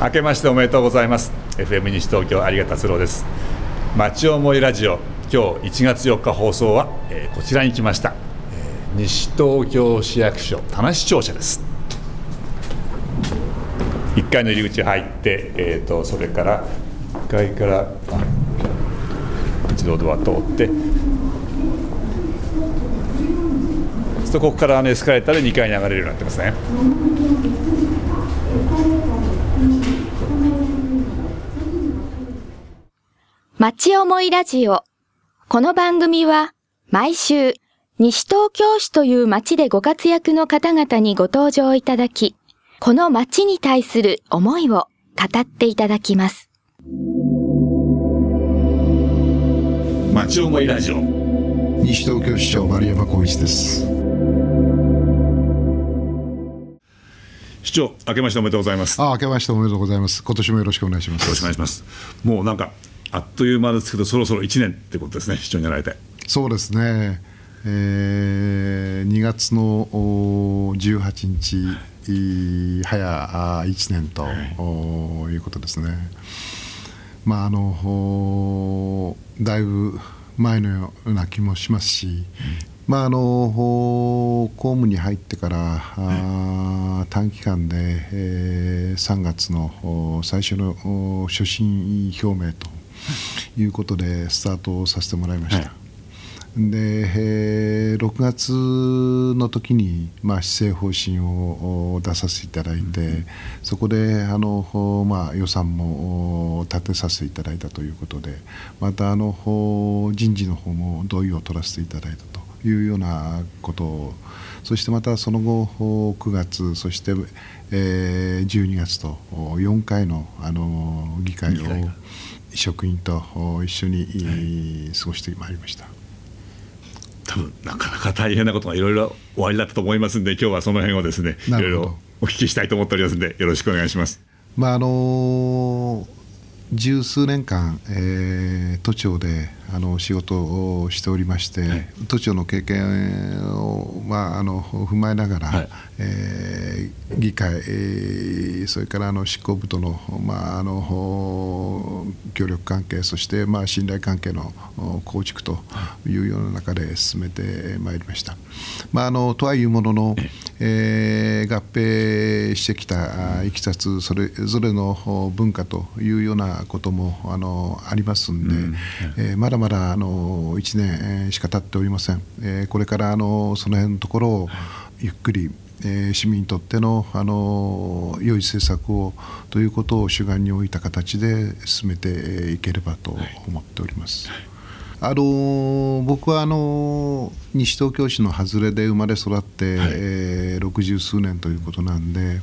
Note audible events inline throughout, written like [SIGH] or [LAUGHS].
明けましておめでとうございます。FM 西東京有賀達郎です。町思いラジオ今日1月4日放送は、えー、こちらに来ました、えー、西東京市役所田無庁舎です。1階の入り口入って、えーと、それから1階から自動ドア通ってそこからあのエスカレーターで2階に上がれるようになってますね。町思いラジオ。この番組は毎週西東京市という町でご活躍の方々にご登場いただき、この町に対する思いを語っていただきます。町思いラジオ。西東京市長丸山光一です。市長、明けましておめでとうございます。あ、明けましておめでとうございます。今年もよろしくお願いします。よろしくお願いします。もうなんかあっという間ですけど、そろそろ1年ってことですね、市長になられて。そうですね、えー、2月の18日、早1年と、はい、いうことですね。まああのだいぶ前のような気もしますし、うん、まあ、あの公務に入ってから、はい、短期間で、えー、3月の最初の所信表明と [LAUGHS] いうことでスタートさせてもらいました。はい。で、えー、6月の時に、まあ、施政方針を出させていただいて、うん、そこであの、まあ、予算も立てさせていただいたということでまたあの人事の方も同意を取らせていただいたというようなことをそしてまたその後9月そして、えー、12月と4回のあの議会を職員と一緒に過ごしてまいりました。多分なかなか大変なことがいろいろおありだったと思いますんで今日はその辺をですねいろいろお聞きしたいと思っておりますんでよろしくお願いします。まああのー十数年間、えー、都庁であの仕事をしておりまして、はい、都庁の経験を、まあ、あの踏まえながら、はい、えー、議会、えー、それからあの執行部との,、まあ、あの協力関係そして、まあ、信頼関係の構築とい。うような中で進めてまいりました。まあ、あのとはいうものの、えー、合併してきたいきさつそれぞれの文化というようなこともあのありますんで、うん、えー、まだまだあの1年しか経っておりません、えー、これからあのその辺のところをゆっくりえー、市民にとってのあの良い政策をということを主眼に置いた形で進めていければと思っております。はい。あの僕はあの西東京市の外れで生まれ育って、はい、えー、60数年ということなんで、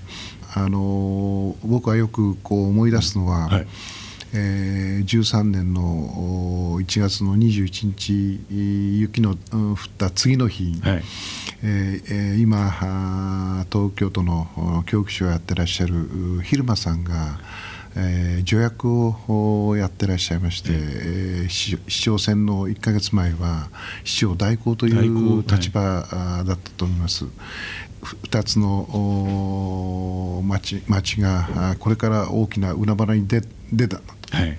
あの僕はよくこう思い出すのは、はい、えー、13年の1月の21日雪の降った次の日、はい、えー、今東京都の教育所をやってらっしゃる蛭間さんがえー、助役をやってらっしゃいまして、えー、市長選の1か月前は市長代行という立場だったと思います。2つの町町がこれから大きな海原に出出たと、はい。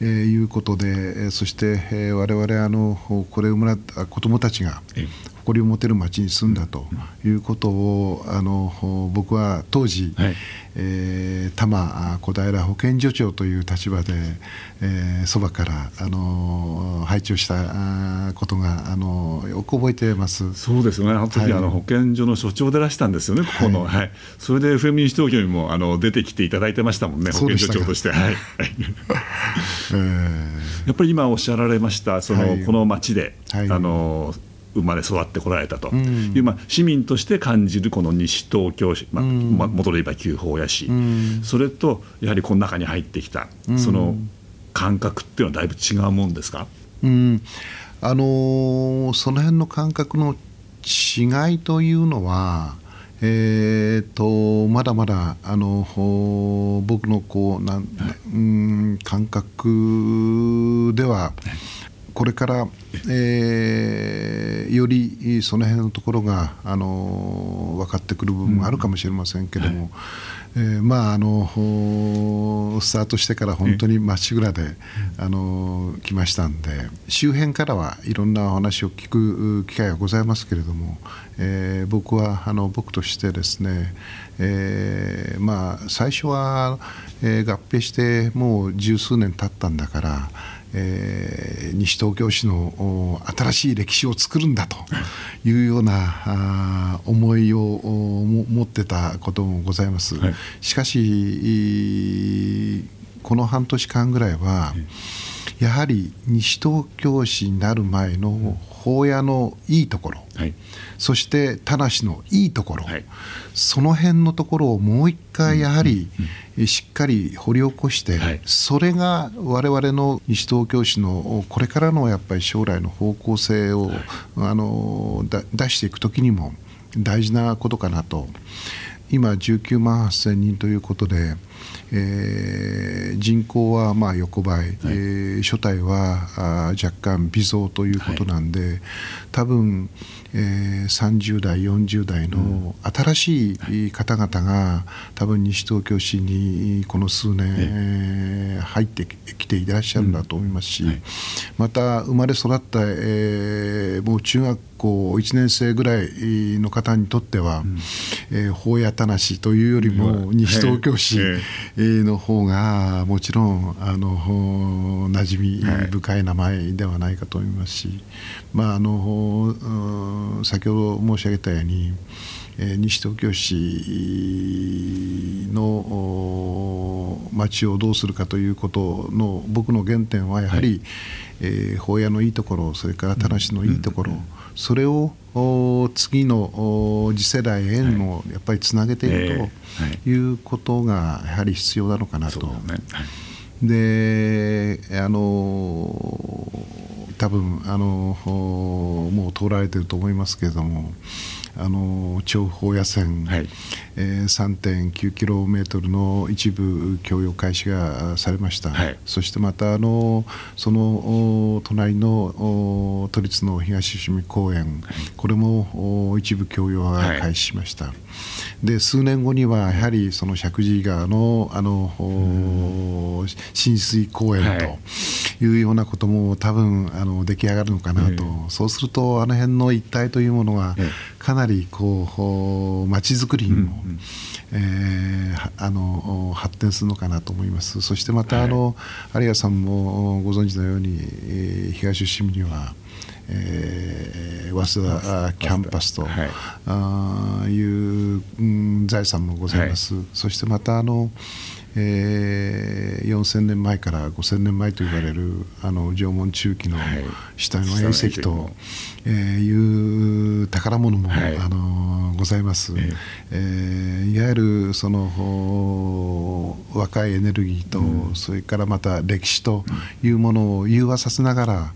えー、いうことでそして、えー、我々あのこれをもらった子どもたちが誇りを持てる町に住んだということをあの僕は当時、はい。えー、多摩小平保健所長という立場でそば、えー、からあの配置をしたことがあのよく覚えてます。そうですよね、あの時、はい、あの保健所の所長でらしたんですよね、ここの、はい、はい、それで FM 西東京にもあの出てきていただいてましたもんね、保健所長として。はい。えー、[LAUGHS] やっぱり今おっしゃられましたその、はい、この町で、はい、あの生まれ育ってこられたと。いう、うん、まあ、市民として感じるこの西東京市、まあ、うん、元で言えば旧宝屋市、うん、それとやはりこの中に入ってきた、その感覚っていうのはだいぶ違うもんですか、うん。あのー、その辺の感覚の違いというのはえーと、まだまだあの僕のこうなん、うん感覚ではこれから、えー、よりその辺のところが、あの分かってくる部分もあるかもしれませんけども、うんはい。えー、まああのスタートしてから本当にまっしぐらで、あの来ましたんで周辺からはいろんなお話を聞く機会がございますけれども、えー、僕はあの僕としてですね、えー、まあ最初は、えー、合併してもう十数年経ったんだからえー、西東京市の新しい歴史を作るんだというようなあ思いを持ってたこともございます。はい、しかしこの半年間ぐらいは、やはり西東京市になる前の法屋のいいところ、はい、そして田無のいいところ、はい、その辺のところをもう一回やはりしっかり掘り起こして、はい、それが我々の西東京市のこれからのやっぱり将来の方向性を、あの出していく時にも大事なことかなと。今19万8000人ということで、えー、人口はまあ横ばい、はい、えー、所帯はあ若干微増ということなんで、はい、多分、えー、30代40代の新しい方々が多分西東京市にこの数年、入ってきていらっしゃるんだと思いますし、また生まれ育った、えー、もう中学校1年生ぐらいの方にとっては、うん、えー、法やたなしというよりも西東京市の方がもちろんあの馴染み深い名前ではないかと思いますし、まあ、あの先ほど申し上げたように、えー、西東京市の町をどうするかということの僕の原点はやはり、はい。えー、法屋のいいところそれから田無のいいところ、うん、それを次の次世代へもやっぱりつなげていくとい。うことがやはり必要なのかなと。であの多分あのもう通られてると思いますけれどもあの長方野線、はい。えー、3.9キロメートルの一部供与開始がされました、はい、そしてまたあのその隣の都立の東伏見公園、はい、これも一部供与が開始しました、はい、で数年後にはやはりその石神井川のあの、浸水公園というようなことも多分あの出来上がるのかなと、そうするとあの辺の一帯というものがかなりこう街づくりにも、うん。えー、あの発展するのかなと思います。そしてまたあの、はい、有賀さんもご存知のように、えー、東伏見にはえー、早稲田キャンパスと、はい、あいう、うん、財産もございます、はい、そしてまたあの、えー、4000年前から5000年前と言われるあの縄文中期の下の隕石と、えー、いう宝物も、はい、あのございます、えー、えー、いわゆるその若いエネルギーと、うん、それからまた歴史というものを融和させながら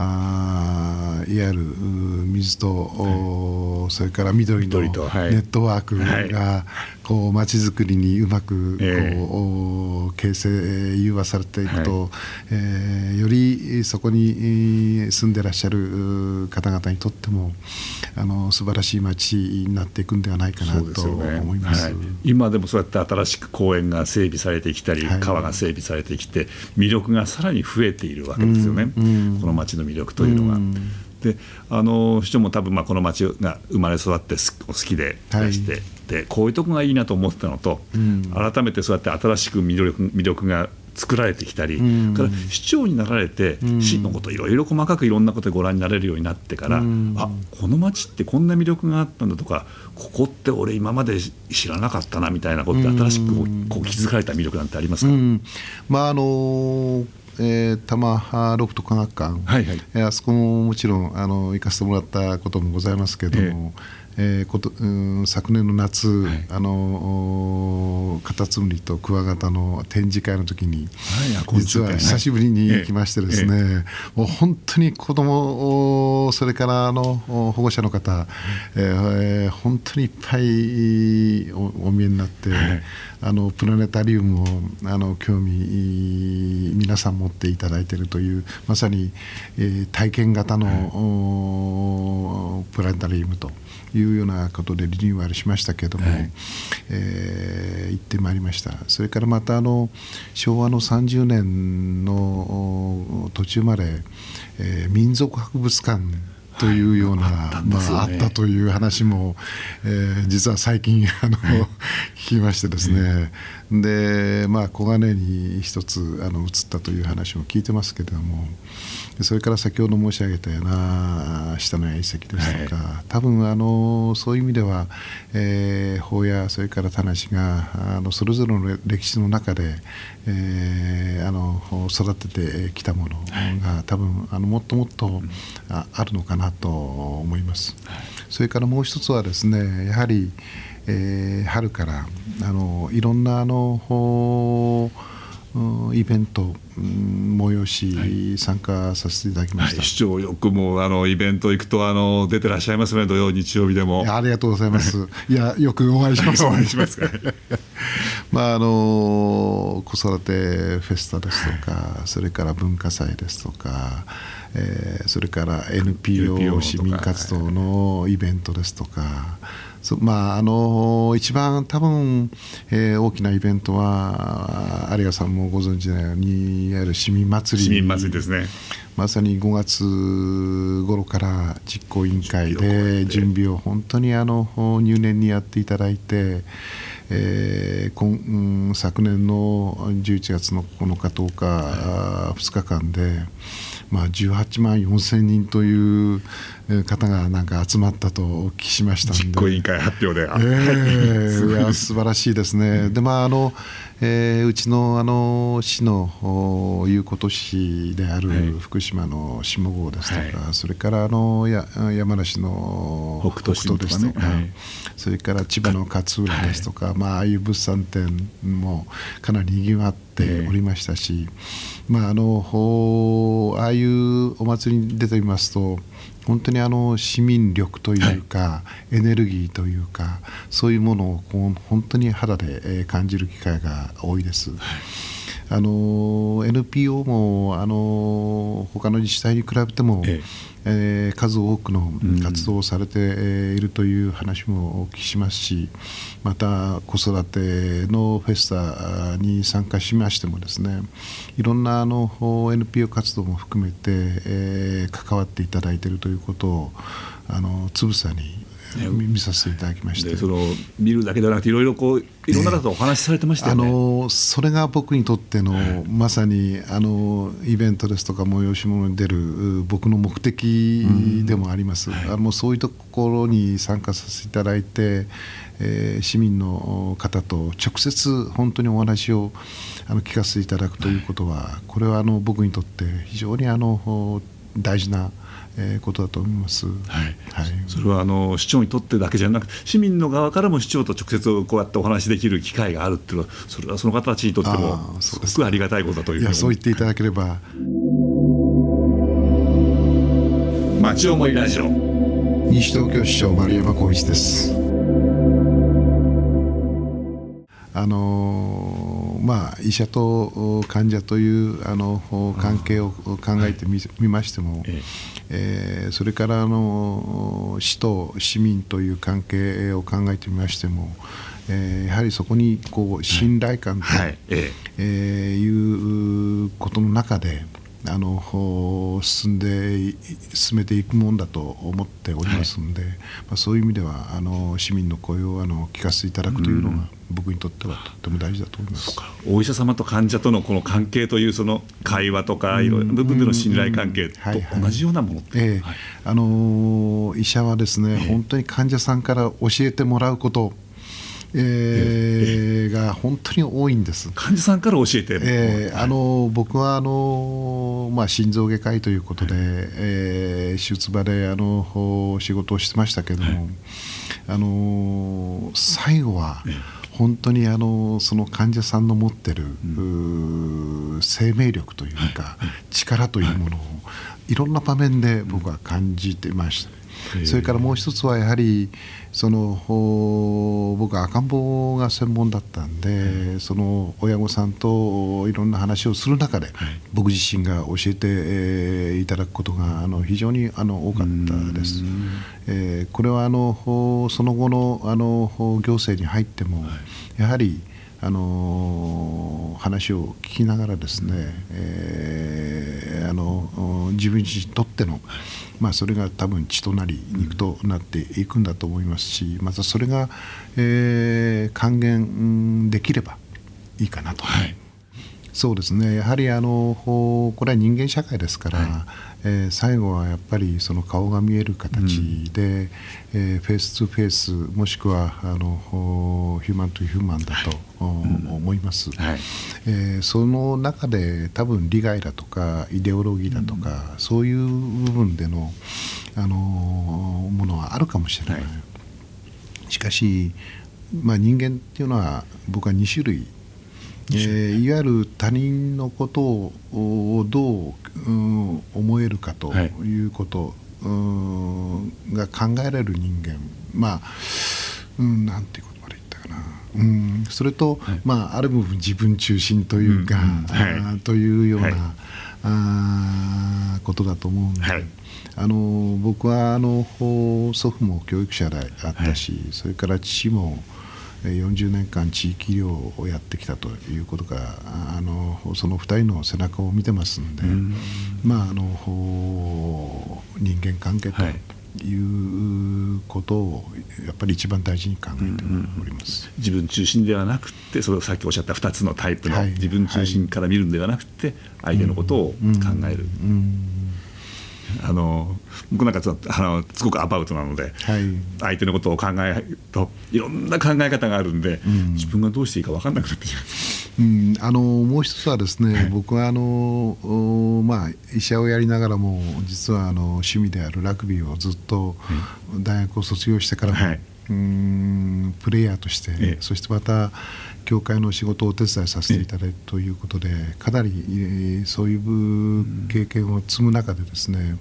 あいわゆる水と、はい、それから緑のネットワークがこう街づくりにうまくこう、えー、形成融和されていくと、はい、えー、よりそこに住んでらっしゃる方々にとってもあの素晴らしい街になっていくんではないかなと思います、ねはい、今でもそうやって新しく公園が整備されてきたり、川が整備されてきて魅力がさらに増えているわけですよね、うんうん、この街の魅力というのは。であの市長も多分まあこの町が生まれ育って好きでいらして、はい、でこういうとこがいいなと思ってたのと、うん、改めてそうやって新しく魅力魅力が作られてきたり、うん、から市長になられて、うん、市のこといろいろ細かくいろんなことでご覧になれるようになってから、うん、あこの町ってこんな魅力があったんだとかここって俺今まで知らなかったなみたいなことで新しくこう気づかれた魅力なんてありますか、まああのーえー、多摩ロフト科学館、はいはい、えー、あそこももちろんあの行かせてもらったこともございますけれども、えーえー、ことうん昨年の夏、はい、あのカタツムリとクワガタの展示会の時に、はい、実は久しぶりに行きましてですね、ええ。もう本当に子供それからあの保護者の方、えー、本当にいっぱいおお見えになって、あのプラネタリウムをあの興味皆さん持っていただいているというまさに、えー、体験型の、プラネタリウムと。いうようなことでリニューアルしましたけれども、はい、えー、行ってまいりました。それからまたあの昭和の30年の途中まで、えー、民族博物館というような、はい、まあ、あったという話も、えー、実は最近あの、はい、[LAUGHS] 聞きましてですね、でまあ小金に一つあの移ったという話も聞いてますけれどもそれから先ほど申し上げたような下の遺跡ですとか、はい、多分あのそういう意味では、えー、法やそれから田無があのそれぞれの歴史の中で、えー、あの育ててきたものが、はい、多分あのもっともっとああるのかなと思います。はい、それからもう一つはですねやはり、えー、春からあのいろんなあのイベント、催し、参加させていただきました、はい、市長、よくもあのイベント行くとあの出てらっしゃいますね、土曜、日曜日でも。ありがとうございます。[LAUGHS] いや、よくお会いします、お会いします [LAUGHS] まああの子育てフェスタですとか、それから文化祭ですとか、えー、それから NPO 市民活動のイベントですとか。まあ、あの一番多分、えー、大きなイベントは有賀さんもご存知のようにいわゆる市民祭り。市民祭りですね。まさに5月頃から実行委員会で準備を本当にあの入念にやっていただいて、えー今昨年の11月の9日10日、はい、2日間で、まあ、18万4千人という方がなんか集まったとお聞きしました実行委員会発表で、えー、い。や素晴らしいですね。でまああのえー、うちのあの市のいうこと市である福島の下郷ですとか、はい、それからあのや山梨の北斗ですとか、ねはい、それから千葉の勝浦ですとか、はい、まあ、ああいう物産展もかなりにぎわっておりましたし、まあ、あのああいうお祭りに出てみますと本当にあの市民力というか、はい、エネルギーというかそういうものをこう本当に肌で感じる機会が多いです。はいあの NPO もあの他の自治体に比べても、ええー、数多くの活動をされているという話もお聞きしますしまた子育てのフェスタに参加しましてもですねいろんなあの NPO 活動も含めて、えー、関わっていただいているということをあのつぶさに見させていただきまして。その見るだけではなくていろいろこういろんな方とお話しされてましたよね、あのそれが僕にとっての、まさにあのイベントですとか催し物に出る僕の目的でもあります、はい、あのそういうところに参加させていただいて、えー、市民の方と直接本当にお話をあの聞かせていただくということはこれはあの僕にとって非常にあの大事なえー、ことだと思います、はい。はい、それはあの市長にとってだけじゃなく市民の側からも市長と直接こうやってお話しできる機会があるっていうのはそれはその方たちにとってもすごくありがたいことだというふうに。そう言っていただければ。町思いラジオ。西東京市長丸山浩一です。あのまあ、医者と患者というあの関係を考えてみ,、ましても、えー、それからあの市と市民という関係を考えてみましても、えー、やはりそこにこう信頼感と、はい。ええ。いうことの中であの進んで進めていくもんだと思っておりますので、はい、まあ、そういう意味ではあの市民の声をあの聞かせていただくというのが、僕にとってはとっても大事だと思います。お医者様と患者とのこの関係というその会話とかいろいろな部分での信頼関係と同じようなもの、ええ。あの医者はですね、え、本当に患者さんから教えてもらうことえー、が本当に多いんです。患者さんから教えて、えー、あの僕はあの、まあ、心臓外科医ということで、はい、えー、手術場であの仕事をしてましたけども、はい、あの最後は、本当にあのその患者さんの持ってる、うん、生命力というか、力というものをいろんな場面で僕は感じてました。それからもう一つはやはりその僕は赤ん坊が専門だったんで、その親御さんといろんな話をする中で、僕自身が教えて、いただくことがあの非常にあの多かったです。えー、これはあのその後のあの行政に入っても、やはりあの話を聞きながらですね、えー、あの自分自身にとっての、まあ、それが多分血となり肉となっていくんだと思いますしまたそれが、えー、還元できればいいかなと。はいそうですね。やはりあのこれは人間社会ですから、はい、えー、最後はやっぱりその顔が見える形で、うん、えー、フェイス2フェイスもしくはあのヒューマンとヒューマンだと、思います、はい、えー、その中で多分利害だとかイデオロギーだとか、うん、そういう部分でのあのものはあるかもしれない、はい、しかし、まあ、人間っていうのは僕は2種類えー、いわゆる他人のことをどう、うん、思えるかとい。うこと、はい、が考えられる人間。まあ、うん、なんていうことまで言ったかな、うん、それと、はい、まあ、ある部分自分中心というか、うんうんはい、というような、はい、あことだと思うんで。あの僕はあの祖父も教育者であったし、それから父も40年間地域医療をやってきたということがあのその2人の背中を見てますんで、ん。まあ、あの人間関係ということをやっぱり一番大事に考えております、自分中心ではなくてそれさっきおっしゃった2つのタイプの、はい、自分中心から見るんではなくて相手のことを考える。あの僕なんかあのすごくアバウトなので、はい、相手のことを考えるといろんな考え方があるんで、うん、自分がどうしていいか分かんなくなってしまう。うん、あのもう一つはですね、はい、僕はあの、まあ、医者をやりながらも実はあの趣味であるラグビーをずっと大学を卒業してからも、はい、うんプレイヤーとして、そしてまた教会の仕事をお手伝いさせていただいたということでかなりそういう経験を積む中でですね、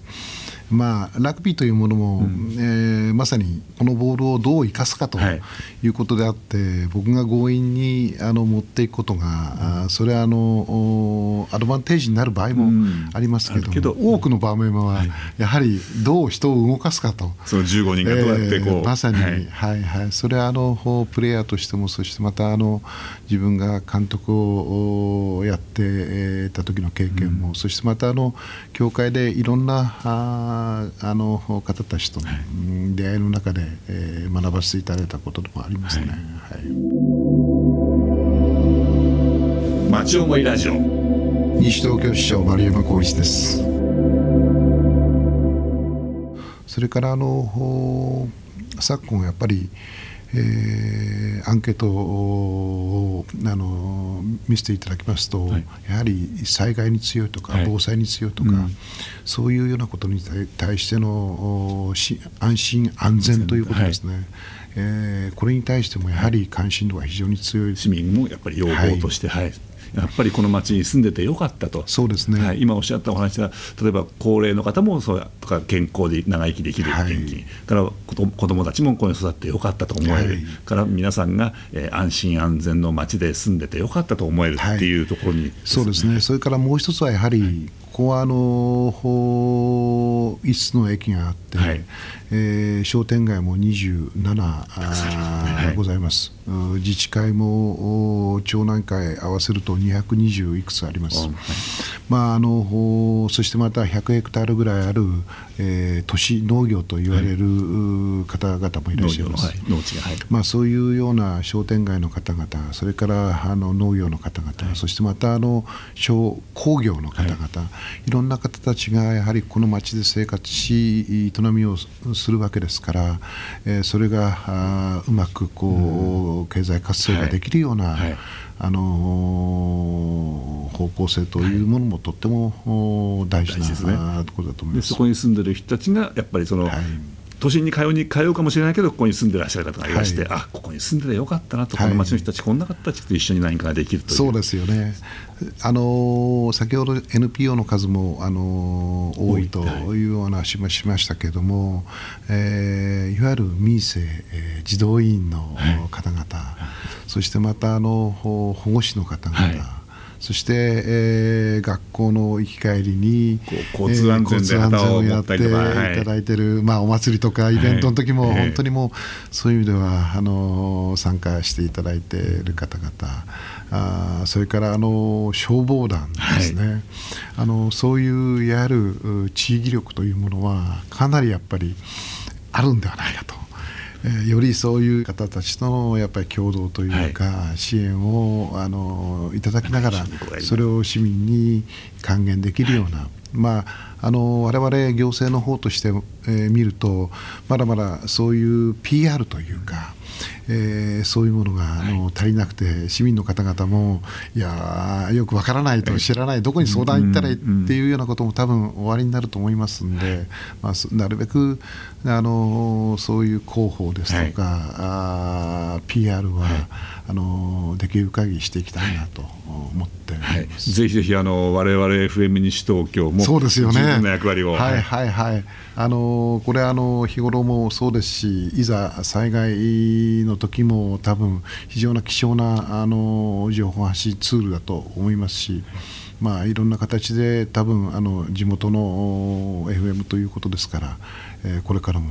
まあ、ラグビーというものも、うん、えー、まさにこのボールをどう生かすかとい。うことであって、はい、僕が強引にあの持っていくことが、うん、それはあのアドバンテージになる場合もありますけど,、けど多くの場面はやはりどう人を動かすかと。その15人がどうやってこう、えー、まさに、はい、はい。はいそれはあのプレイヤーとしてもそしてまたあの自分が監督をやってた時の経験も、うん、そしてまたあの教会でいろんなああの方たちとの、はい、出会いの中で、えー、学ばせていただいたことでもありますね。はいはい、町思いラジオ西東京市長丸山浩一です。それからあの昨今やっぱりえー、アンケートをあの見せていただきますと、はい、やはり災害に強いとか、はい、防災に強いとか、うん、そういうようなことに対しての安心安全ということですね、はい、えー、これに対してもやはり関心度が非常に強い。市民もやっぱり要望として、はいやっぱりこの町に住んでてよかったと、そうですね、はい、今おっしゃったお話は、例えば高齢の方もそうとか健康で長生きできる元気、はい、から子どもたちもここに育ってよかったと思える、はい、から皆さんが、えー、安心安全の町で住んでてよかったと思えるってい。うところに、ね、そうですね、それからもう一つはやはり、ここはあの5つの駅があって、はい、えー、商店街も27あ、ございます、自治会も町内会合わせると220いくつあります、はい、まあ、あのそしてまた100ヘクタールぐらいある、えー、都市農業と言われる方々もいらっしゃいます、まあ、そういうような商店街の方々それからあの農業の方々、そしてまたあの小工業の方々、い、ろんな方たちがやはりこの町で生活し営みをするわけですから、えー、それがあうまくこう、経済活性ができるような、あの方向性というものもとっても大事なところだと思います。そこに住んでる人たちがやっぱりその、はい都心に通うに通うかもしれないけどここに住んでらっしゃる方がいらして、はい、あここに住んでてよかったなと、この町の人たち、こんな方たちと一緒に何かができるという。そうですよね、あの先ほど NPO の数も、あの多いというお話もしましたけれども、えー、いわゆる民生、えー、児童委員の方々、はい、そしてまたあの保護司の方々、はいそして、えー、学校の行き帰りに交通安全で旗をやっていただいてる、まあ、お祭りとかイベントの時も、本当にもうそういう意味ではあの参加していただいている方々あそれからあの消防団ですね、はい、あのそういうやはる地域力というものはかなりやっぱりあるんではないかと。えよりそういう方たちとのやっぱり共同というか、はい、支援をあのいただきながらそれを市民に還元できるような、はい、まああの我々行政の方として、えー、見るとまだまだそういう PR というか、えー、そういうものがあの足りなくて市民の方々もいやよくわからないと知らないどこに相談行ったらいいっていうようなことも多分終わりになると思いますんで、まあ、なるべくあのそういう広報ですとか、はい、あ PR は、はい、あのできる限りしていきたいなと思ってはい、ぜひぜひあの我々 FM 西東京もそうですよね。十分な役割を。はい。はいはいあのこれあの日頃もそうですしいざ災害の時も多分非常な貴重なあの情報発信ツールだと思いますし。まあ、いろんな形で多分あの地元の FM ということですから、えー、これからも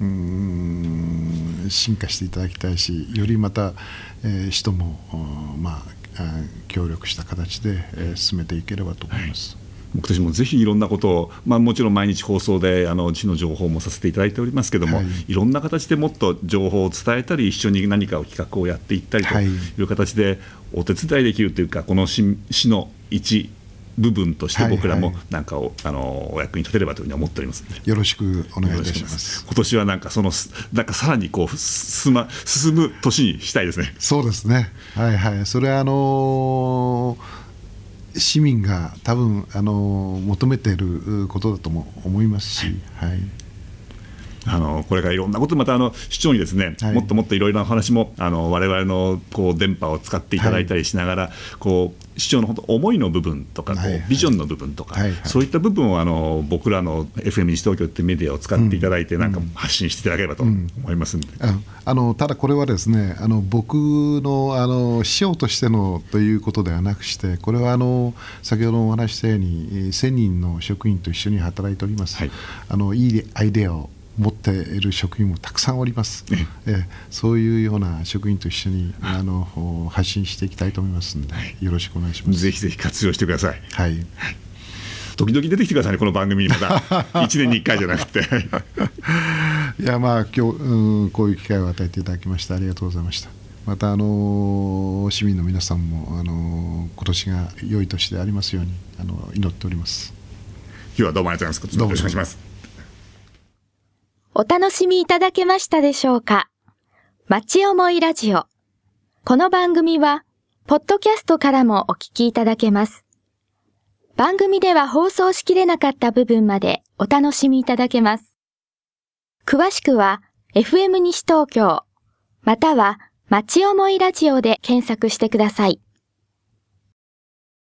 うん進化していただきたいしよりまた、えー、人も、まあ、協力した形で、えー、進めていければと思います。はい僕たちもぜひいろんなことを、まあ、もちろん毎日放送であの地の情報もさせていただいておりますけれども、はい、いろんな形でもっと情報を伝えたり一緒に何かを企画をやっていったりという形でお手伝いできるというかこの市市の一部分として僕らもなんかを、あのお役に立てればというふうに思っております。よろしくお願いいたします。今年はなんかそのなんかさらにこう進,、ま、進む年にしたいですね。そうですね。はいはい。それはあのー市民が多分あの求めていることだとも思いますし、はい、あのこれからいろんなことまたあの市長にですね、はい、もっともっといろいろな話もあの我々のこう電波を使っていただいたりしながら、はい、こう市長の本当思いの部分とかこう、はいはい、ビジョンの部分とか、はいはい、そういった部分をあの僕らの FM 西東京ってメディアを使っていただいて、うん、なんか発信していただければと思いますんで、うんうん、あのただこれはですねあの僕のあの市長としてのということではなくしてこれはあの先ほどお話したように1000人の職員と一緒に働いております。はい、あのいいアイデアを持っている職員もたくさんおります、えそういうような職員と一緒にあの発信していきたいと思いますので、よろしくお願いしますぜひぜひ活用してください。はい、時々出てきてくださいね、この番組にまた、[LAUGHS] 1年に1回じゃなくて。[LAUGHS] いや、まあ、今日、うん、こういう機会を与えていただきまして、ありがとうございました。また、あの市民の皆さんも、あの今年が良い年でありますように、あの祈っております。今日はどうもありがとうございます。よろしくお願いします。お楽しみいただけましたでしょうか？町思いラジオ。この番組は、ポッドキャストからもお聞きいただけます。番組では放送しきれなかった部分までお楽しみいただけます。詳しくは、FM 西東京、または、町思いラジオで検索してください。